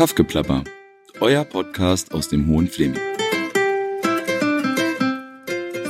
Kaffgeplapper, euer Podcast aus dem Hohen Fleming.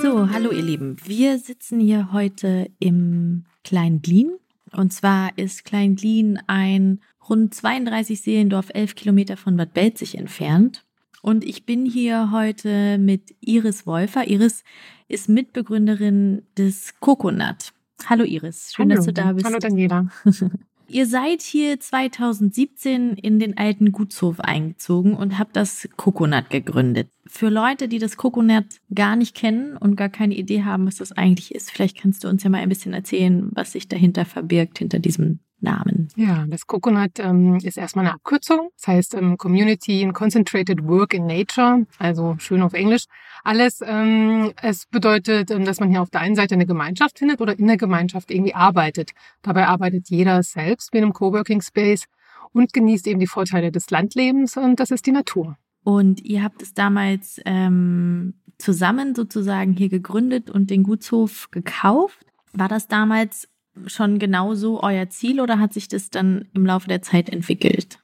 So, hallo ihr Lieben. Wir sitzen hier heute im Klein Glien. Und zwar ist Klein Glien ein rund 32 Seelendorf, 11 Kilometer von Bad Belzig entfernt. Und ich bin hier heute mit Iris Wolfer. Iris ist Mitbegründerin des Coconut. Hallo Iris, schön, Hallo. dass du da bist. Hallo Daniela. Ihr seid hier 2017 in den alten Gutshof eingezogen und habt das Coconut gegründet. Für Leute, die das Coconut gar nicht kennen und gar keine Idee haben, was das eigentlich ist, vielleicht kannst du uns ja mal ein bisschen erzählen, was sich dahinter verbirgt, hinter diesem Namen. Ja, das Coconut ähm, ist erstmal eine Abkürzung. Das heißt ähm, Community and Concentrated Work in Nature, also schön auf Englisch. Alles, ähm, es bedeutet, ähm, dass man hier auf der einen Seite eine Gemeinschaft findet oder in der Gemeinschaft irgendwie arbeitet. Dabei arbeitet jeder selbst in einem Coworking Space und genießt eben die Vorteile des Landlebens und das ist die Natur. Und ihr habt es damals ähm, zusammen sozusagen hier gegründet und den Gutshof gekauft. War das damals schon genauso euer Ziel oder hat sich das dann im Laufe der Zeit entwickelt?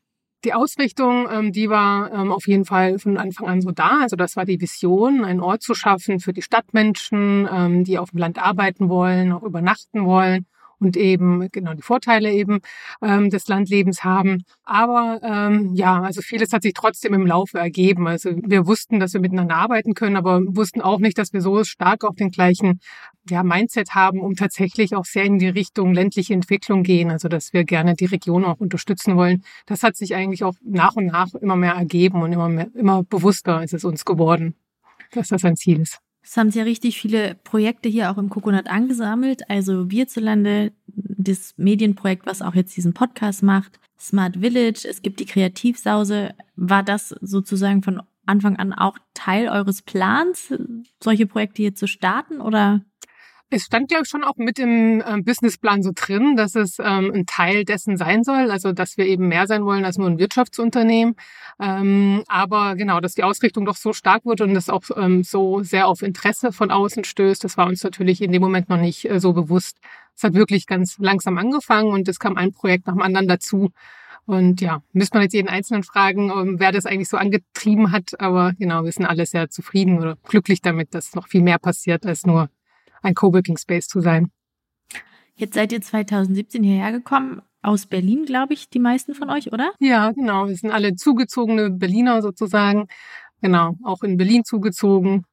Die Ausrichtung, ähm, die war ähm, auf jeden Fall von Anfang an so da. Also das war die Vision, einen Ort zu schaffen für die Stadtmenschen, ähm, die auf dem Land arbeiten wollen, auch übernachten wollen und eben genau die Vorteile eben ähm, des Landlebens haben. Aber ähm, ja, also vieles hat sich trotzdem im Laufe ergeben. Also wir wussten, dass wir miteinander arbeiten können, aber wussten auch nicht, dass wir so stark auf den gleichen ja, Mindset haben, um tatsächlich auch sehr in die Richtung ländliche Entwicklung gehen. Also dass wir gerne die Region auch unterstützen wollen. Das hat sich eigentlich auch nach und nach immer mehr ergeben und immer mehr, immer bewusster ist es uns geworden, dass das ein Ziel ist. Es haben sich ja richtig viele Projekte hier auch im Coconut angesammelt. Also wir zulande, das Medienprojekt, was auch jetzt diesen Podcast macht, Smart Village, es gibt die Kreativsause. War das sozusagen von Anfang an auch Teil eures Plans, solche Projekte hier zu starten oder? Es stand, glaube ich, schon auch mit im ähm, Businessplan so drin, dass es ähm, ein Teil dessen sein soll, also dass wir eben mehr sein wollen als nur ein Wirtschaftsunternehmen. Ähm, aber genau, dass die Ausrichtung doch so stark wird und das auch ähm, so sehr auf Interesse von außen stößt, das war uns natürlich in dem Moment noch nicht äh, so bewusst. Es hat wirklich ganz langsam angefangen und es kam ein Projekt nach dem anderen dazu. Und ja, müsste man jetzt jeden Einzelnen fragen, ähm, wer das eigentlich so angetrieben hat. Aber genau, wir sind alle sehr zufrieden oder glücklich damit, dass noch viel mehr passiert als nur ein Coworking Space zu sein. Jetzt seid ihr 2017 hierher gekommen, aus Berlin, glaube ich, die meisten von euch, oder? Ja, genau. Wir sind alle zugezogene Berliner sozusagen. Genau, auch in Berlin zugezogen.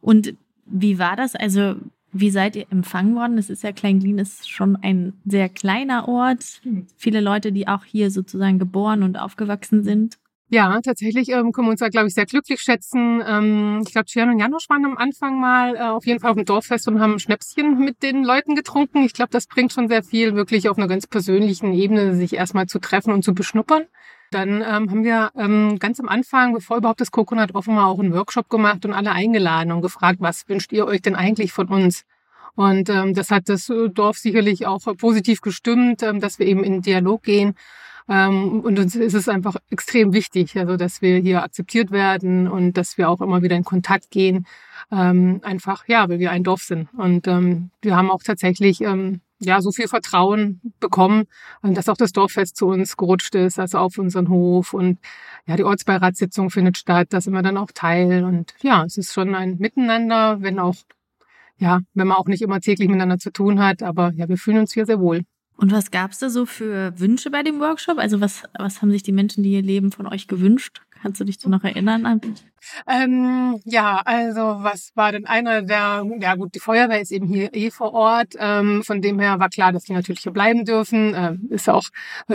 Und wie war das? Also, wie seid ihr empfangen worden? Das ist ja Kleinglien ist schon ein sehr kleiner Ort. Viele Leute, die auch hier sozusagen geboren und aufgewachsen sind. Ja, tatsächlich ähm, können wir uns da, glaube ich, sehr glücklich schätzen. Ähm, ich glaube, Cian und Janusz waren am Anfang mal äh, auf jeden Fall auf dem Dorffest und haben Schnäpschen mit den Leuten getrunken. Ich glaube, das bringt schon sehr viel, wirklich auf einer ganz persönlichen Ebene sich erstmal zu treffen und zu beschnuppern. Dann ähm, haben wir ähm, ganz am Anfang, bevor überhaupt das Coconut offen war, auch einen Workshop gemacht und alle eingeladen und gefragt, was wünscht ihr euch denn eigentlich von uns? Und ähm, das hat das Dorf sicherlich auch positiv gestimmt, ähm, dass wir eben in Dialog gehen. Ähm, und uns ist es einfach extrem wichtig, also dass wir hier akzeptiert werden und dass wir auch immer wieder in Kontakt gehen. Ähm, einfach, ja, weil wir ein Dorf sind. Und ähm, wir haben auch tatsächlich ja so viel Vertrauen bekommen, dass auch das Dorffest zu uns gerutscht ist, also auf unseren Hof. Und ja, die Ortsbeiratssitzung findet statt, da sind wir dann auch Teil. Und ja, es ist schon ein Miteinander, wenn auch, ja, wenn man auch nicht immer täglich miteinander zu tun hat, aber ja, wir fühlen uns hier sehr wohl. Und was gab es da so für Wünsche bei dem Workshop? Also was, was haben sich die Menschen, die hier leben, von euch gewünscht? Kannst du dich so noch erinnern? Ähm, ja, also was war denn einer der, ja gut, die Feuerwehr ist eben hier eh vor Ort. Ähm, von dem her war klar, dass die natürlich hier bleiben dürfen. Ähm, ist auch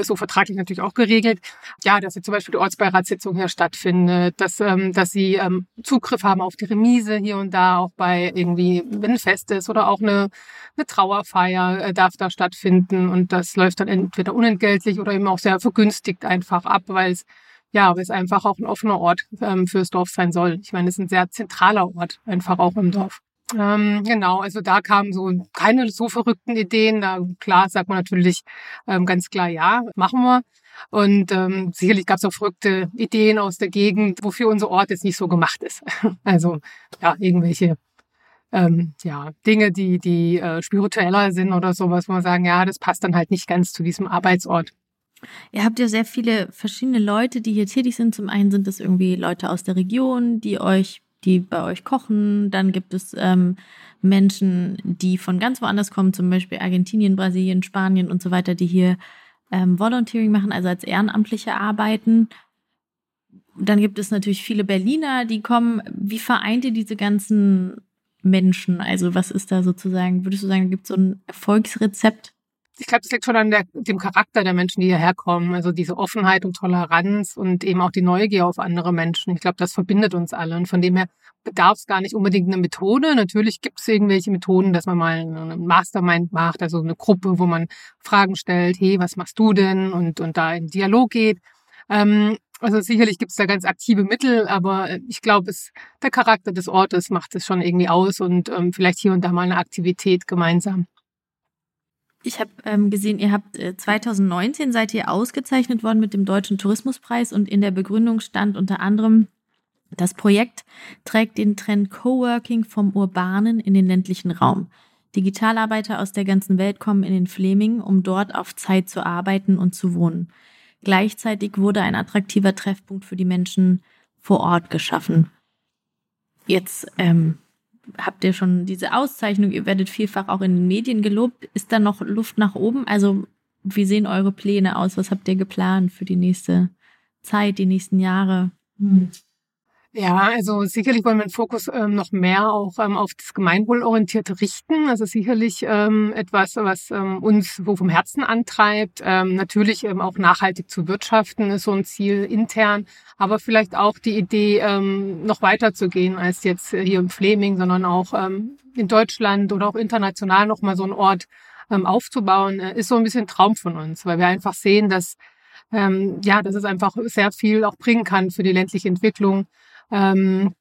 so vertraglich natürlich auch geregelt. Ja, dass sie zum Beispiel die Ortsbeiratssitzung hier stattfindet, dass, ähm, dass sie ähm, Zugriff haben auf die Remise hier und da, auch bei irgendwie, wenn ein Fest ist oder auch eine, eine Trauerfeier äh, darf da stattfinden. Und das läuft dann entweder unentgeltlich oder eben auch sehr vergünstigt einfach ab, weil es ja, weil es einfach auch ein offener Ort ähm, fürs Dorf sein soll. Ich meine, es ist ein sehr zentraler Ort, einfach auch im Dorf. Ähm, genau, also da kamen so keine so verrückten Ideen. Da klar sagt man natürlich ähm, ganz klar, ja, machen wir. Und ähm, sicherlich gab es auch verrückte Ideen aus der Gegend, wofür unser Ort jetzt nicht so gemacht ist. also ja, irgendwelche ähm, ja, Dinge, die, die äh, spiritueller sind oder sowas, wo man sagen, ja, das passt dann halt nicht ganz zu diesem Arbeitsort. Ihr habt ja sehr viele verschiedene Leute, die hier tätig sind. Zum einen sind es irgendwie Leute aus der Region, die euch, die bei euch kochen. Dann gibt es ähm, Menschen, die von ganz woanders kommen, zum Beispiel Argentinien, Brasilien, Spanien und so weiter, die hier ähm, Volunteering machen, also als Ehrenamtliche arbeiten. Dann gibt es natürlich viele Berliner, die kommen. Wie vereint ihr diese ganzen Menschen? Also was ist da sozusagen, würdest du sagen, gibt es so ein Erfolgsrezept? Ich glaube, das liegt schon an der, dem Charakter der Menschen, die hierher kommen. Also diese Offenheit und Toleranz und eben auch die Neugier auf andere Menschen. Ich glaube, das verbindet uns alle. Und von dem her bedarf es gar nicht unbedingt eine Methode. Natürlich gibt es irgendwelche Methoden, dass man mal einen Mastermind macht, also eine Gruppe, wo man Fragen stellt, hey, was machst du denn? Und, und da in Dialog geht. Ähm, also sicherlich gibt es da ganz aktive Mittel, aber ich glaube, es der Charakter des Ortes macht es schon irgendwie aus und ähm, vielleicht hier und da mal eine Aktivität gemeinsam. Ich habe ähm, gesehen, ihr habt äh, 2019 seid ihr ausgezeichnet worden mit dem Deutschen Tourismuspreis und in der Begründung stand unter anderem, das Projekt trägt den Trend Coworking vom urbanen in den ländlichen Raum. Digitalarbeiter aus der ganzen Welt kommen in den Fleming, um dort auf Zeit zu arbeiten und zu wohnen. Gleichzeitig wurde ein attraktiver Treffpunkt für die Menschen vor Ort geschaffen. Jetzt ähm, habt ihr schon diese Auszeichnung, ihr werdet vielfach auch in den Medien gelobt. Ist da noch Luft nach oben? Also, wie sehen eure Pläne aus? Was habt ihr geplant für die nächste Zeit, die nächsten Jahre? Hm. Ja, also sicherlich wollen wir den Fokus ähm, noch mehr auch ähm, auf das Gemeinwohlorientierte richten. Also sicherlich ähm, etwas, was ähm, uns wo vom Herzen antreibt. Ähm, natürlich ähm, auch nachhaltig zu wirtschaften ist so ein Ziel intern, aber vielleicht auch die Idee, ähm, noch weiter zu gehen als jetzt hier im Fleming, sondern auch ähm, in Deutschland oder auch international noch mal so einen Ort ähm, aufzubauen, äh, ist so ein bisschen Traum von uns, weil wir einfach sehen, dass ähm, ja, dass es einfach sehr viel auch bringen kann für die ländliche Entwicklung. Ähm,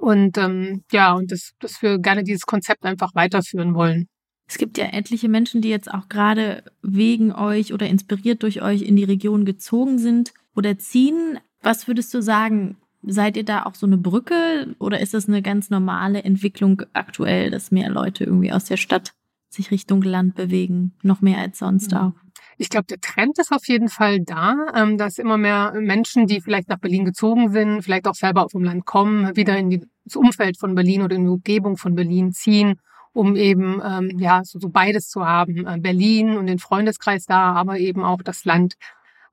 und ähm, ja, und das, dass wir gerne dieses Konzept einfach weiterführen wollen. Es gibt ja etliche Menschen, die jetzt auch gerade wegen euch oder inspiriert durch euch in die Region gezogen sind oder ziehen. Was würdest du sagen? Seid ihr da auch so eine Brücke oder ist das eine ganz normale Entwicklung aktuell, dass mehr Leute irgendwie aus der Stadt sich Richtung Land bewegen, noch mehr als sonst mhm. auch? Ich glaube, der Trend ist auf jeden Fall da, ähm, dass immer mehr Menschen, die vielleicht nach Berlin gezogen sind, vielleicht auch selber vom Land kommen, wieder in die, das Umfeld von Berlin oder in die Umgebung von Berlin ziehen, um eben ähm, ja so, so beides zu haben, äh, Berlin und den Freundeskreis da, aber eben auch das Land.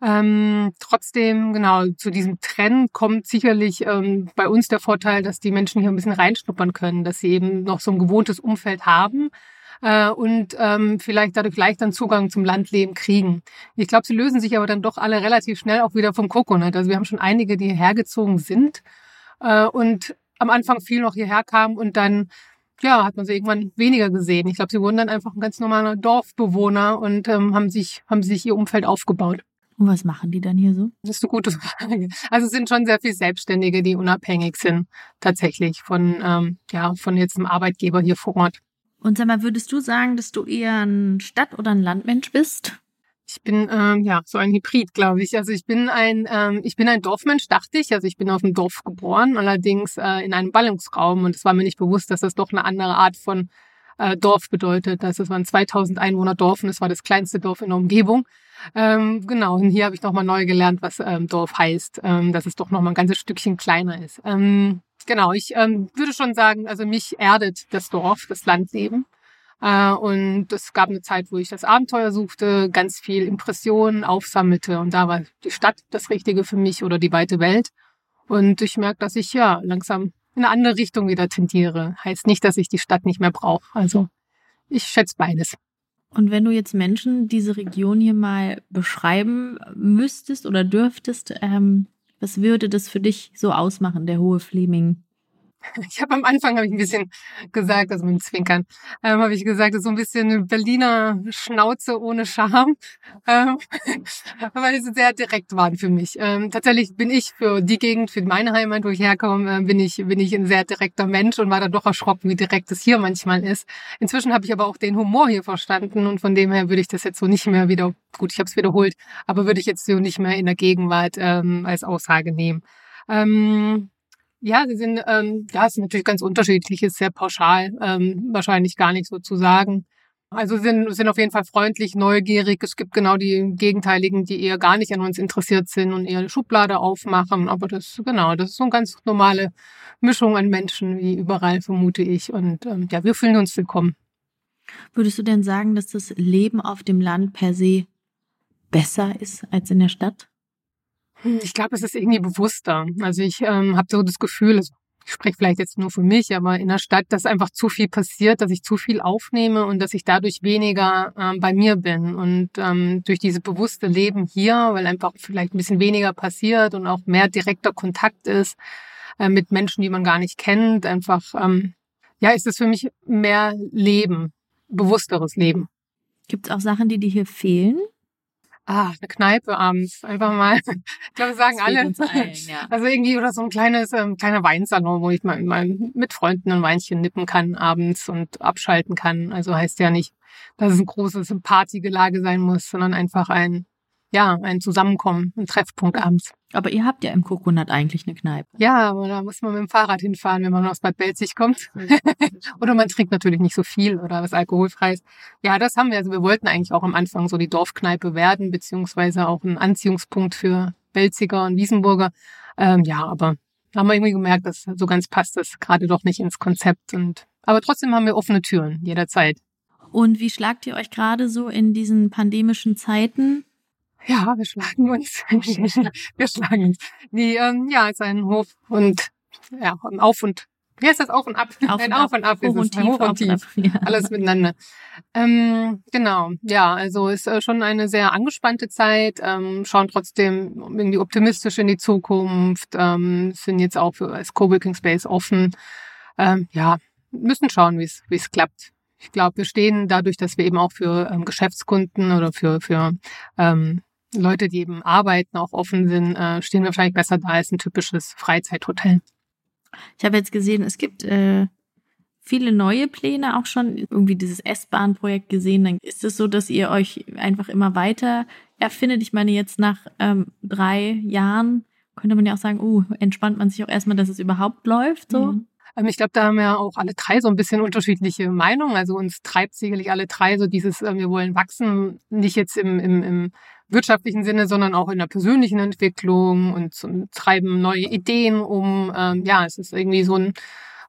Ähm, trotzdem, genau, zu diesem Trend kommt sicherlich ähm, bei uns der Vorteil, dass die Menschen hier ein bisschen reinschnuppern können, dass sie eben noch so ein gewohntes Umfeld haben äh, und ähm, vielleicht dadurch leichter Zugang zum Landleben kriegen. Ich glaube, sie lösen sich aber dann doch alle relativ schnell auch wieder vom Coconut. Also wir haben schon einige, die hierher gezogen sind äh, und am Anfang viel noch hierher kamen und dann ja, hat man sie irgendwann weniger gesehen. Ich glaube, sie wurden dann einfach ein ganz normaler Dorfbewohner und ähm, haben sich haben sich ihr Umfeld aufgebaut. Und was machen die dann hier so? Das ist eine gute Frage. Also es sind schon sehr viele Selbstständige, die unabhängig sind tatsächlich von ähm, ja von jetzt einem Arbeitgeber hier vor Ort. Und sag mal, würdest du sagen, dass du eher ein Stadt- oder ein Landmensch bist? Ich bin ähm, ja so ein Hybrid, glaube ich. Also ich bin ein ähm, ich bin ein Dorfmensch, dachte ich. Also ich bin auf dem Dorf geboren, allerdings äh, in einem Ballungsraum und es war mir nicht bewusst, dass das doch eine andere Art von äh, Dorf bedeutet. Das waren 2000 Einwohner Dorf und es war das kleinste Dorf in der Umgebung. Ähm, genau, und hier habe ich nochmal neu gelernt, was ähm, Dorf heißt, ähm, dass es doch nochmal ein ganzes Stückchen kleiner ist. Ähm, genau, ich ähm, würde schon sagen, also mich erdet das Dorf, das Landleben. Äh, und es gab eine Zeit, wo ich das Abenteuer suchte, ganz viel Impressionen aufsammelte und da war die Stadt das Richtige für mich oder die weite Welt. Und ich merke, dass ich ja langsam in eine andere Richtung wieder tendiere. Heißt nicht, dass ich die Stadt nicht mehr brauche. Also ich schätze beides. Und wenn du jetzt Menschen diese Region hier mal beschreiben müsstest oder dürftest, ähm, was würde das für dich so ausmachen, der hohe Fleming? Ich habe am Anfang habe ich ein bisschen gesagt, also mit dem Zwinkern, ähm, habe ich gesagt, das ist so ein bisschen eine Berliner Schnauze ohne Charme, ähm, weil sie sehr direkt waren für mich. Ähm, tatsächlich bin ich für die Gegend, für meine Heimat, wo ich herkomme, äh, bin ich bin ich ein sehr direkter Mensch und war da doch erschrocken, wie direkt es hier manchmal ist. Inzwischen habe ich aber auch den Humor hier verstanden und von dem her würde ich das jetzt so nicht mehr wieder, gut, ich habe es wiederholt, aber würde ich jetzt so nicht mehr in der Gegenwart ähm, als Aussage nehmen. Ähm, ja, sie sind, ähm, ja, es ist natürlich ganz unterschiedlich, ist sehr pauschal, ähm, wahrscheinlich gar nicht so zu sagen. Also sind, sind auf jeden Fall freundlich, neugierig. Es gibt genau die Gegenteiligen, die eher gar nicht an uns interessiert sind und eher eine Schublade aufmachen. Aber das, genau, das ist so eine ganz normale Mischung an Menschen, wie überall, vermute ich. Und ähm, ja, wir fühlen uns willkommen. Würdest du denn sagen, dass das Leben auf dem Land per se besser ist als in der Stadt? Hm, ich glaube, es ist irgendwie bewusster. Also ich ähm, habe so das Gefühl, also ich spreche vielleicht jetzt nur für mich, aber in der Stadt, dass einfach zu viel passiert, dass ich zu viel aufnehme und dass ich dadurch weniger ähm, bei mir bin. Und ähm, durch dieses bewusste Leben hier, weil einfach vielleicht ein bisschen weniger passiert und auch mehr direkter Kontakt ist äh, mit Menschen, die man gar nicht kennt, einfach, ähm, ja, ist es für mich mehr Leben, bewussteres Leben. Gibt es auch Sachen, die dir hier fehlen? Ah, eine Kneipe abends. Einfach mal. Ich glaube, sagen alle. Allen, ja. Also irgendwie oder so ein kleines, ähm, kleiner Weinsalon, wo ich mal, mal mit Freunden ein Weinchen nippen kann abends und abschalten kann. Also heißt ja nicht, dass es ein großes Partygelage sein muss, sondern einfach ein ja, ein Zusammenkommen, ein Treffpunkt abends. Aber ihr habt ja im Coconut eigentlich eine Kneipe. Ja, aber da muss man mit dem Fahrrad hinfahren, wenn man aus Bad Belzig kommt. oder man trinkt natürlich nicht so viel oder was alkoholfreies. Ja, das haben wir. Also wir wollten eigentlich auch am Anfang so die Dorfkneipe werden, beziehungsweise auch ein Anziehungspunkt für Belziger und Wiesenburger. Ähm, ja, aber haben wir irgendwie gemerkt, dass so ganz passt das gerade doch nicht ins Konzept. Und aber trotzdem haben wir offene Türen jederzeit. Und wie schlagt ihr euch gerade so in diesen pandemischen Zeiten? Ja, wir schlagen uns. wir schlagen uns. Die, ähm, ja, ist ein Hof und ja, ein Auf und wie heißt das Auf und Ab? Auf ein Auf und Ab ist es. Tief, Hoch und Tief. Ja. Alles miteinander. Ähm, genau. Ja, also ist äh, schon eine sehr angespannte Zeit. Ähm, schauen trotzdem irgendwie optimistisch in die Zukunft. Ähm, sind jetzt auch für als Coworking Space offen. Ähm, ja, müssen schauen, wie es wie es klappt. Ich glaube, wir stehen dadurch, dass wir eben auch für ähm, Geschäftskunden oder für für ähm, Leute, die eben arbeiten, auch offen sind, äh, stehen wahrscheinlich besser da als ein typisches Freizeithotel. Ich habe jetzt gesehen, es gibt äh, viele neue Pläne, auch schon irgendwie dieses S-Bahn-Projekt gesehen. Dann ist es so, dass ihr euch einfach immer weiter erfindet. Ich meine, jetzt nach ähm, drei Jahren könnte man ja auch sagen, uh, entspannt man sich auch erstmal, dass es überhaupt läuft. So. Mhm. Ähm, ich glaube, da haben wir auch alle drei so ein bisschen unterschiedliche Meinungen. Also uns treibt sicherlich alle drei so dieses, äh, wir wollen wachsen, nicht jetzt im, im, im wirtschaftlichen Sinne, sondern auch in der persönlichen Entwicklung und, und treiben neue Ideen um. Ähm, ja, es ist irgendwie so ein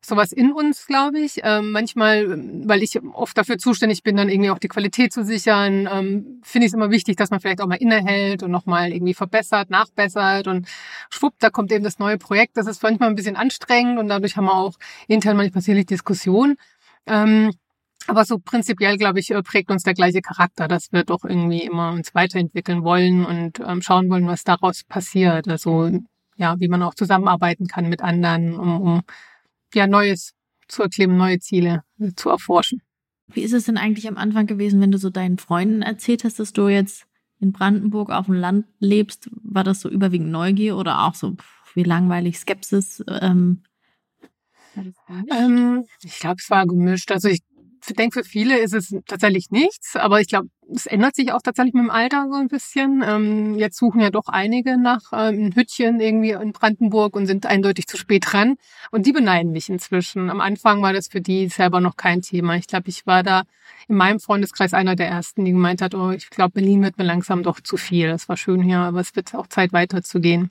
sowas in uns, glaube ich. Ähm, manchmal, weil ich oft dafür zuständig bin, dann irgendwie auch die Qualität zu sichern, ähm, finde ich es immer wichtig, dass man vielleicht auch mal innehält und nochmal irgendwie verbessert, nachbessert und schwupp, da kommt eben das neue Projekt. Das ist manchmal ein bisschen anstrengend und dadurch haben wir auch intern manchmal sicherlich Diskussionen. Ähm, aber so prinzipiell, glaube ich, äh, prägt uns der gleiche Charakter, dass wir doch irgendwie immer uns weiterentwickeln wollen und ähm, schauen wollen, was daraus passiert. Also ja, wie man auch zusammenarbeiten kann mit anderen, um, um ja Neues zu erklimmen, neue Ziele äh, zu erforschen. Wie ist es denn eigentlich am Anfang gewesen, wenn du so deinen Freunden erzählt hast, dass du jetzt in Brandenburg auf dem Land lebst? War das so überwiegend Neugier oder auch so pff, wie langweilig Skepsis? Ähm, ähm, ich glaube, es war gemischt. Also ich denke, für viele ist es tatsächlich nichts, aber ich glaube, es ändert sich auch tatsächlich mit dem Alter so ein bisschen. Ähm, jetzt suchen ja doch einige nach ähm, Hütchen irgendwie in Brandenburg und sind eindeutig zu spät dran. Und die beneiden mich inzwischen. Am Anfang war das für die selber noch kein Thema. Ich glaube, ich war da in meinem Freundeskreis einer der ersten, die gemeint hat, oh, ich glaube, Berlin wird mir langsam doch zu viel. Das war schön hier, aber es wird auch Zeit weiterzugehen.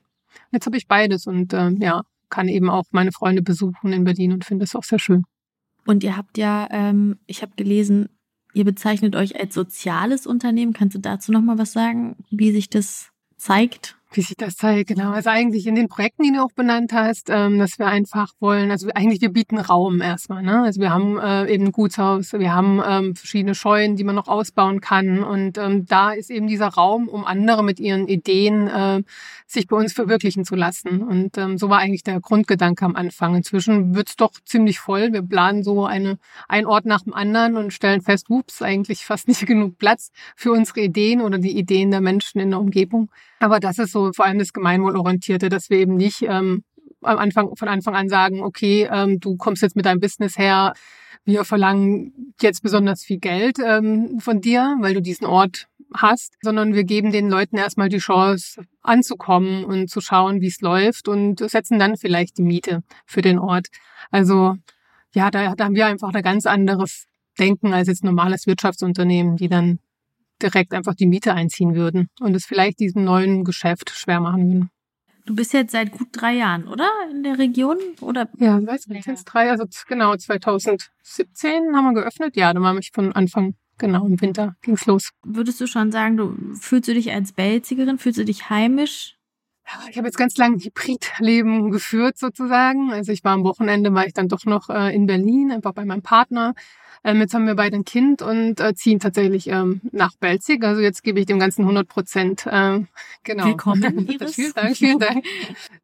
Jetzt habe ich beides und ähm, ja, kann eben auch meine Freunde besuchen in Berlin und finde es auch sehr schön. Und ihr habt ja, ähm, ich habe gelesen, ihr bezeichnet euch als soziales Unternehmen. Kannst du dazu noch mal was sagen, wie sich das zeigt? Wie sich das zeigt, genau. Also eigentlich in den Projekten, die du auch benannt hast, ähm, dass wir einfach wollen, also eigentlich wir bieten Raum erstmal. Ne? Also wir haben äh, eben ein Gutshaus, wir haben ähm, verschiedene Scheunen, die man noch ausbauen kann. Und ähm, da ist eben dieser Raum, um andere mit ihren Ideen äh, sich bei uns verwirklichen zu lassen. Und ähm, so war eigentlich der Grundgedanke am Anfang. Inzwischen wird's doch ziemlich voll. Wir planen so eine, ein Ort nach dem anderen und stellen fest, ups, eigentlich fast nicht genug Platz für unsere Ideen oder die Ideen der Menschen in der Umgebung. Aber das ist so vor allem das Gemeinwohlorientierte, dass wir eben nicht ähm, am Anfang, von Anfang an sagen, okay, ähm, du kommst jetzt mit deinem Business her, wir verlangen jetzt besonders viel Geld ähm, von dir, weil du diesen Ort hast, sondern wir geben den Leuten erstmal die Chance anzukommen und zu schauen, wie es läuft und setzen dann vielleicht die Miete für den Ort. Also ja, da, da haben wir einfach ein ganz anderes denken als jetzt normales Wirtschaftsunternehmen, die dann direkt einfach die Miete einziehen würden und es vielleicht diesem neuen Geschäft schwer machen würden. Du bist jetzt seit gut drei Jahren, oder? In der Region? Oder? Ja, weiß nicht, sind drei, also genau, 2017 haben wir geöffnet. Ja, da war ich von Anfang, genau, im Winter ging's los. Würdest du schon sagen, du fühlst du dich als Belzigerin, fühlst du dich heimisch? Ich habe jetzt ganz lange Hybridleben geführt sozusagen. Also ich war am Wochenende, war ich dann doch noch äh, in Berlin, einfach bei meinem Partner. Ähm, jetzt haben wir beide ein Kind und äh, ziehen tatsächlich ähm, nach Belzig. Also jetzt gebe ich dem Ganzen 100 Prozent. Äh, genau. Willkommen, Iris. vielen Dank, vielen Dank.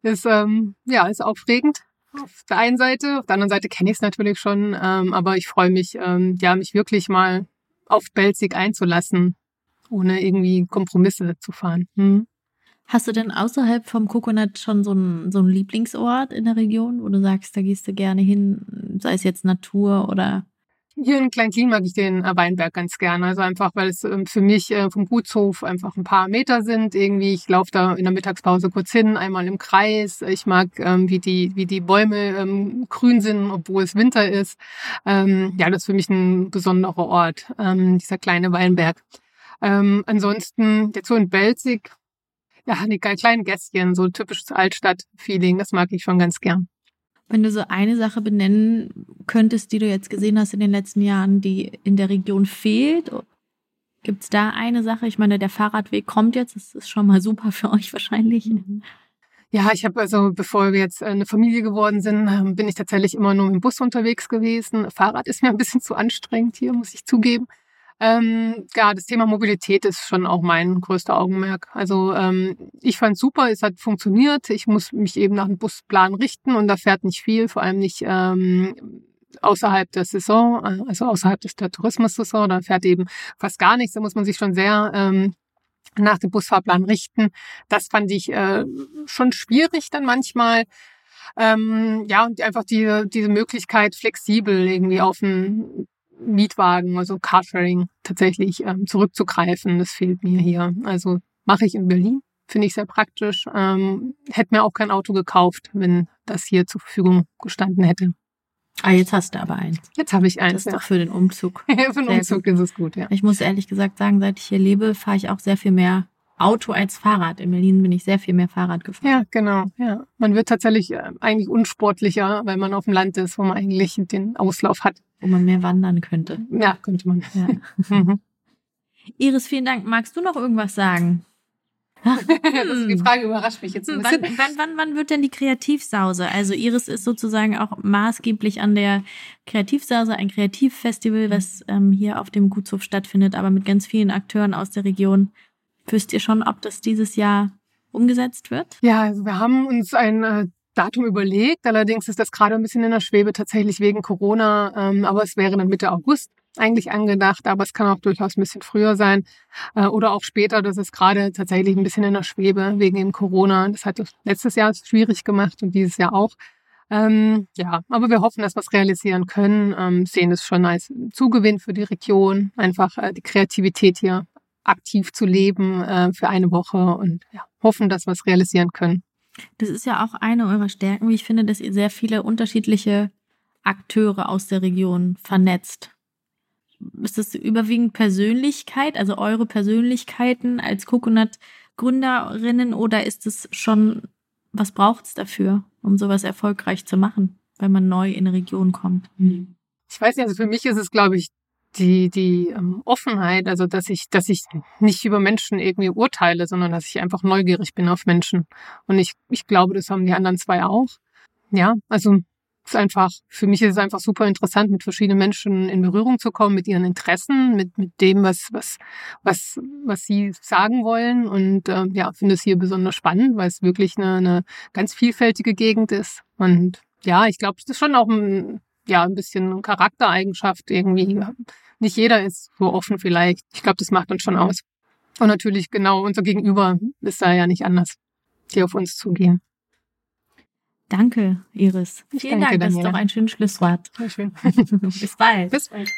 Ist, ähm, ja, ist aufregend. Auf der einen Seite, auf der anderen Seite kenne ich es natürlich schon, ähm, aber ich freue mich, ähm, ja, mich wirklich mal auf Belzig einzulassen, ohne irgendwie Kompromisse zu fahren. Hm. Hast du denn außerhalb vom Coconut schon so einen, so einen Lieblingsort in der Region, wo du sagst, da gehst du gerne hin, sei es jetzt Natur oder hier in Kleinklin mag ich den äh, Weinberg ganz gerne. Also einfach, weil es ähm, für mich äh, vom Gutshof einfach ein paar Meter sind. Irgendwie, ich laufe da in der Mittagspause kurz hin, einmal im Kreis. Ich mag, ähm, wie die, wie die Bäume ähm, grün sind, obwohl es Winter ist. Ja, das ist für mich ein besonderer Ort, dieser kleine Weinberg. Ansonsten, jetzt so in Belzig, ja, die kleinen Gässchen, so typisches Altstadt-Feeling, das mag ich schon ganz gern. Wenn du so eine Sache benennen könntest, die du jetzt gesehen hast in den letzten Jahren, die in der Region fehlt, gibt es da eine Sache? Ich meine, der Fahrradweg kommt jetzt, das ist schon mal super für euch wahrscheinlich. Mhm. Ja, ich habe also, bevor wir jetzt eine Familie geworden sind, ähm, bin ich tatsächlich immer nur mit dem Bus unterwegs gewesen. Fahrrad ist mir ein bisschen zu anstrengend hier, muss ich zugeben. Ähm, ja, das Thema Mobilität ist schon auch mein größter Augenmerk. Also ähm, ich fand super, es hat funktioniert. Ich muss mich eben nach dem Busplan richten und da fährt nicht viel, vor allem nicht ähm, außerhalb der Saison, äh, also außerhalb der Tourismussaison. Da fährt eben fast gar nichts. Da muss man sich schon sehr ähm, nach dem Busfahrplan richten. Das fand ich äh, schon schwierig dann manchmal. Ähm, ja, und einfach die, diese Möglichkeit, flexibel irgendwie auf ein Mietwagen, also Carsharing tatsächlich ähm, zurückzugreifen. Das fehlt mir hier. Also mache ich in Berlin, finde ich sehr praktisch. Ähm, hätte mir auch kein Auto gekauft, wenn das hier zur Verfügung gestanden hätte. Ah, jetzt hast du aber eins. Jetzt habe ich eins. Das ist ja. doch für den Umzug. für den Umzug gut. ist es gut, ja. Ich muss ehrlich gesagt sagen, seit ich hier lebe, fahre ich auch sehr viel mehr Auto als Fahrrad. In Berlin bin ich sehr viel mehr Fahrrad gefahren. Ja, genau. Ja, man wird tatsächlich äh, eigentlich unsportlicher, weil man auf dem Land ist, wo man eigentlich den Auslauf hat. Wo man mehr wandern könnte. Ja, könnte man. Ja. Mhm. Iris, vielen Dank. Magst du noch irgendwas sagen? das ist die Frage überrascht mich jetzt ein bisschen. Wann, wann, wann, wann wird denn die Kreativsause? Also Iris ist sozusagen auch maßgeblich an der Kreativsause, ein Kreativfestival, was ähm, hier auf dem Gutshof stattfindet, aber mit ganz vielen Akteuren aus der Region. Wisst ihr schon, ob das dieses Jahr umgesetzt wird? Ja, also wir haben uns ein äh, Datum überlegt. Allerdings ist das gerade ein bisschen in der Schwebe tatsächlich wegen Corona. Ähm, aber es wäre dann Mitte August eigentlich angedacht, aber es kann auch durchaus ein bisschen früher sein äh, oder auch später. Das ist gerade tatsächlich ein bisschen in der Schwebe wegen dem Corona. Das hat letztes Jahr schwierig gemacht und dieses Jahr auch. Ähm, ja, aber wir hoffen, dass wir es realisieren können, ähm, sehen es schon als Zugewinn für die Region, einfach äh, die Kreativität hier aktiv zu leben äh, für eine Woche und ja, hoffen, dass wir es realisieren können. Das ist ja auch eine eurer Stärken, wie ich finde, dass ihr sehr viele unterschiedliche Akteure aus der Region vernetzt. Ist das überwiegend Persönlichkeit, also eure Persönlichkeiten als Coconut-Gründerinnen oder ist es schon, was braucht es dafür, um sowas erfolgreich zu machen, wenn man neu in eine Region kommt? Ich weiß nicht, also für mich ist es, glaube ich, die, die ähm, Offenheit, also dass ich, dass ich nicht über Menschen irgendwie urteile, sondern dass ich einfach neugierig bin auf Menschen. Und ich, ich glaube, das haben die anderen zwei auch. Ja, also ist einfach, für mich ist es einfach super interessant, mit verschiedenen Menschen in Berührung zu kommen, mit ihren Interessen, mit, mit dem, was, was, was, was sie sagen wollen. Und äh, ja, finde es hier besonders spannend, weil es wirklich eine, eine ganz vielfältige Gegend ist. Und ja, ich glaube, es ist schon auch ein, ja, ein bisschen Charaktereigenschaft irgendwie. Nicht jeder ist so offen vielleicht. Ich glaube, das macht uns schon aus. Und natürlich genau unser Gegenüber ist da ja nicht anders, die auf uns zugehen. Danke, Iris. Ich Vielen danke, Dank, das ist doch ein schönes Schlusswort. Sehr schön. Bis bald. Bis bald.